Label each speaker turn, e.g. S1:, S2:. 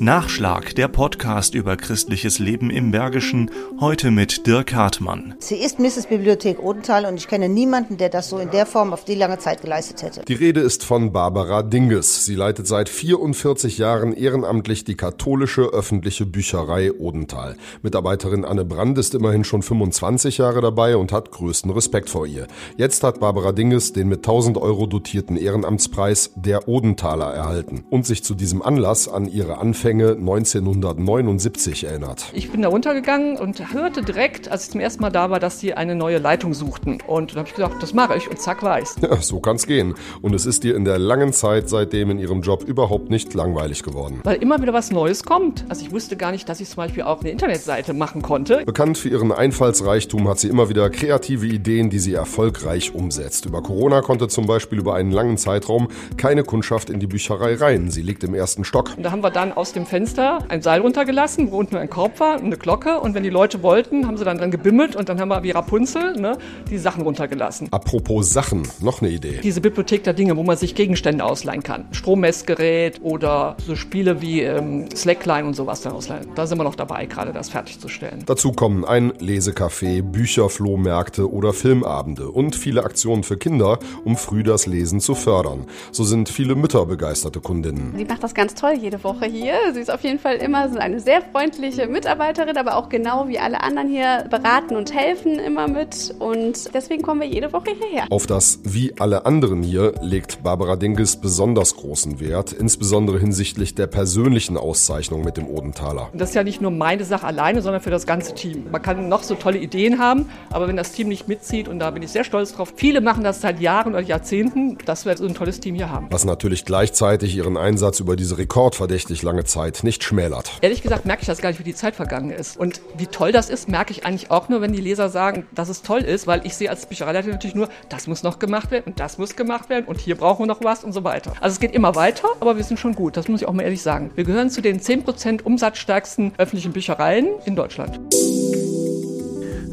S1: Nachschlag, der Podcast über christliches Leben im Bergischen, heute mit Dirk Hartmann.
S2: Sie ist Mrs. Bibliothek Odenthal und ich kenne niemanden, der das so in der Form auf die lange Zeit geleistet hätte.
S3: Die Rede ist von Barbara Dinges. Sie leitet seit 44 Jahren ehrenamtlich die katholische öffentliche Bücherei Odenthal. Mitarbeiterin Anne Brand ist immerhin schon 25 Jahre dabei und hat größten Respekt vor ihr. Jetzt hat Barbara Dinges den mit 1000 Euro dotierten Ehrenamtspreis der Odenthaler erhalten und sich zu diesem Anlass an ihre Anfänge Anfänge 1979 erinnert.
S4: Ich bin da runtergegangen und hörte direkt, als ich zum ersten Mal da war, dass sie eine neue Leitung suchten. Und dann habe ich gesagt, das mache ich und zack war ich's.
S3: Ja, so kann's gehen. Und es ist dir in der langen Zeit seitdem in ihrem Job überhaupt nicht langweilig geworden.
S4: Weil immer wieder was Neues kommt. Also ich wusste gar nicht, dass ich zum Beispiel auch eine Internetseite machen konnte.
S3: Bekannt für ihren Einfallsreichtum hat sie immer wieder kreative Ideen, die sie erfolgreich umsetzt. Über Corona konnte zum Beispiel über einen langen Zeitraum keine Kundschaft in die Bücherei rein. Sie liegt im ersten Stock.
S4: Und da haben wir dann aus dem Fenster ein Seil runtergelassen, wo unten ein Korb war und eine Glocke. Und wenn die Leute wollten, haben sie dann dran gebimmelt und dann haben wir wie Rapunzel ne, die Sachen runtergelassen.
S3: Apropos Sachen, noch eine Idee.
S4: Diese Bibliothek der Dinge, wo man sich Gegenstände ausleihen kann. Strommessgerät oder so Spiele wie ähm, Slackline und sowas dann ausleihen. Da sind wir noch dabei, gerade das fertigzustellen.
S3: Dazu kommen ein Lesecafé, Bücherflohmärkte oder Filmabende und viele Aktionen für Kinder, um früh das Lesen zu fördern. So sind viele Mütter begeisterte Kundinnen.
S5: Sie macht das ganz toll jede Woche hier. Sie ist auf jeden Fall immer so eine sehr freundliche Mitarbeiterin, aber auch genau wie alle anderen hier beraten und helfen immer mit. Und deswegen kommen wir jede Woche hierher.
S3: Auf das wie alle anderen hier legt Barbara Dinges besonders großen Wert, insbesondere hinsichtlich der persönlichen Auszeichnung mit dem Odenthaler.
S4: Das ist ja nicht nur meine Sache alleine, sondern für das ganze Team. Man kann noch so tolle Ideen haben, aber wenn das Team nicht mitzieht, und da bin ich sehr stolz drauf, viele machen das seit Jahren oder Jahrzehnten, dass wir so ein tolles Team hier haben.
S3: Was natürlich gleichzeitig ihren Einsatz über diese rekordverdächtig lange Zeit nicht schmälert.
S4: Ehrlich gesagt merke ich das gar nicht, wie die Zeit vergangen ist. Und wie toll das ist, merke ich eigentlich auch nur, wenn die Leser sagen, dass es toll ist, weil ich sehe als Büchereileiter natürlich nur, das muss noch gemacht werden und das muss gemacht werden und hier brauchen wir noch was und so weiter. Also es geht immer weiter, aber wir sind schon gut, das muss ich auch mal ehrlich sagen. Wir gehören zu den 10% umsatzstärksten öffentlichen Büchereien in Deutschland.